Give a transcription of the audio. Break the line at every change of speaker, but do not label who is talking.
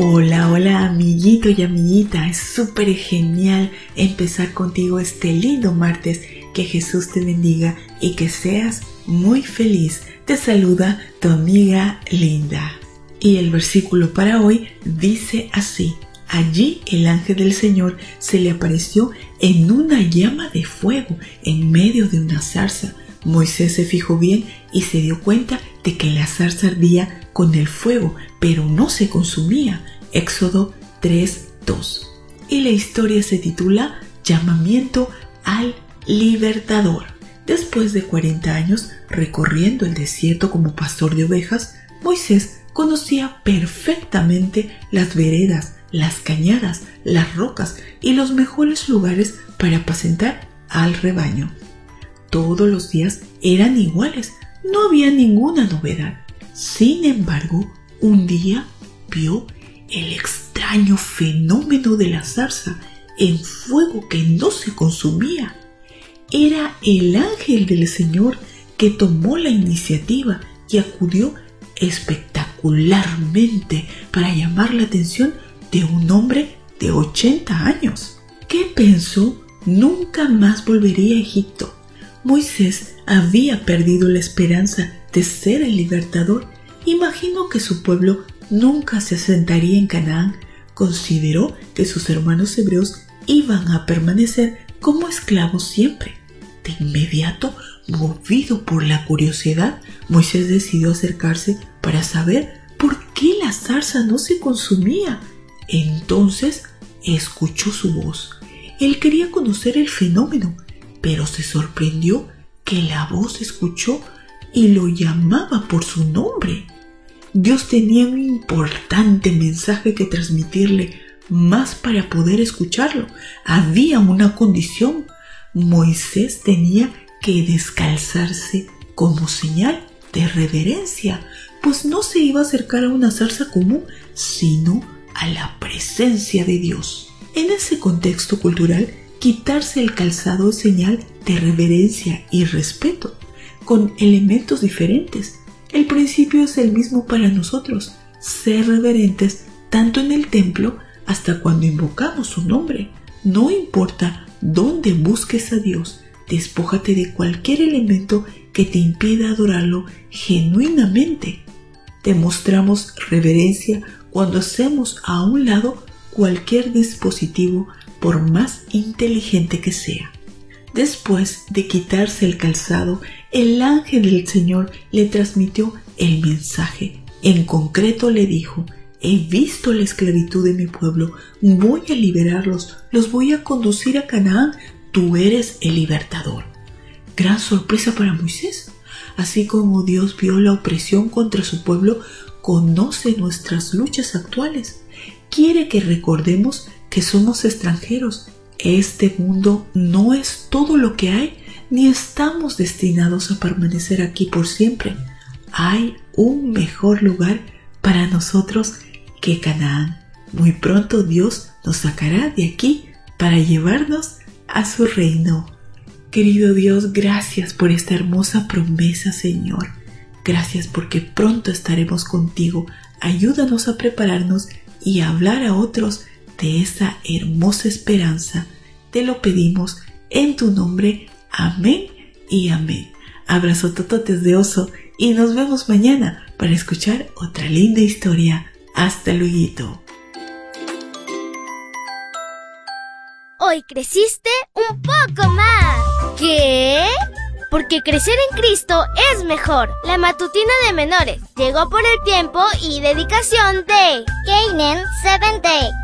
Hola, hola amiguito y amiguita, es súper genial empezar contigo este lindo martes. Que Jesús te bendiga y que seas muy feliz. Te saluda tu amiga Linda. Y el versículo para hoy dice así. Allí el ángel del Señor se le apareció en una llama de fuego en medio de una zarza. Moisés se fijó bien y se dio cuenta de que la zarza ardía con el fuego, pero no se consumía. Éxodo 3.2. Y la historia se titula Llamamiento al Libertador. Después de 40 años recorriendo el desierto como pastor de ovejas, Moisés conocía perfectamente las veredas, las cañadas, las rocas y los mejores lugares para apacentar al rebaño. Todos los días eran iguales, no había ninguna novedad. Sin embargo, un día vio el extraño fenómeno de la zarza en fuego que no se consumía. Era el ángel del Señor que tomó la iniciativa y acudió espectacularmente para llamar la atención de un hombre de 80 años, que pensó nunca más volvería a Egipto. Moisés había perdido la esperanza de ser el libertador, imaginó que su pueblo nunca se asentaría en Canaán, consideró que sus hermanos hebreos iban a permanecer como esclavos siempre. De inmediato, movido por la curiosidad, Moisés decidió acercarse para saber por qué la zarza no se consumía. Entonces escuchó su voz. Él quería conocer el fenómeno, pero se sorprendió que la voz escuchó y lo llamaba por su nombre. Dios tenía un importante mensaje que transmitirle, más para poder escucharlo. Había una condición. Moisés tenía que descalzarse como señal de reverencia, pues no se iba a acercar a una zarza común, sino a la presencia de Dios. En ese contexto cultural, quitarse el calzado señal de reverencia y respeto, con elementos diferentes el principio es el mismo para nosotros, ser reverentes tanto en el templo hasta cuando invocamos su nombre. No importa dónde busques a Dios, despójate de cualquier elemento que te impida adorarlo genuinamente. Demostramos reverencia cuando hacemos a un lado cualquier dispositivo por más inteligente que sea. Después de quitarse el calzado, el ángel del Señor le transmitió el mensaje. En concreto le dijo, he visto la esclavitud de mi pueblo, voy a liberarlos, los voy a conducir a Canaán, tú eres el libertador. Gran sorpresa para Moisés. Así como Dios vio la opresión contra su pueblo, conoce nuestras luchas actuales. Quiere que recordemos que somos extranjeros este mundo no es todo lo que hay, ni estamos destinados a permanecer aquí por siempre. Hay un mejor lugar para nosotros que Canaán. Muy pronto Dios nos sacará de aquí para llevarnos a su reino. Querido Dios, gracias por esta hermosa promesa, Señor. Gracias porque pronto estaremos contigo. Ayúdanos a prepararnos y a hablar a otros de esa hermosa esperanza. Te lo pedimos en tu nombre. Amén y amén. Abrazo tototes de oso y nos vemos mañana para escuchar otra linda historia. Hasta luego.
Hoy creciste un poco más. ¿Qué? Porque crecer en Cristo es mejor. La matutina de menores llegó por el tiempo y dedicación de Canaan Seventh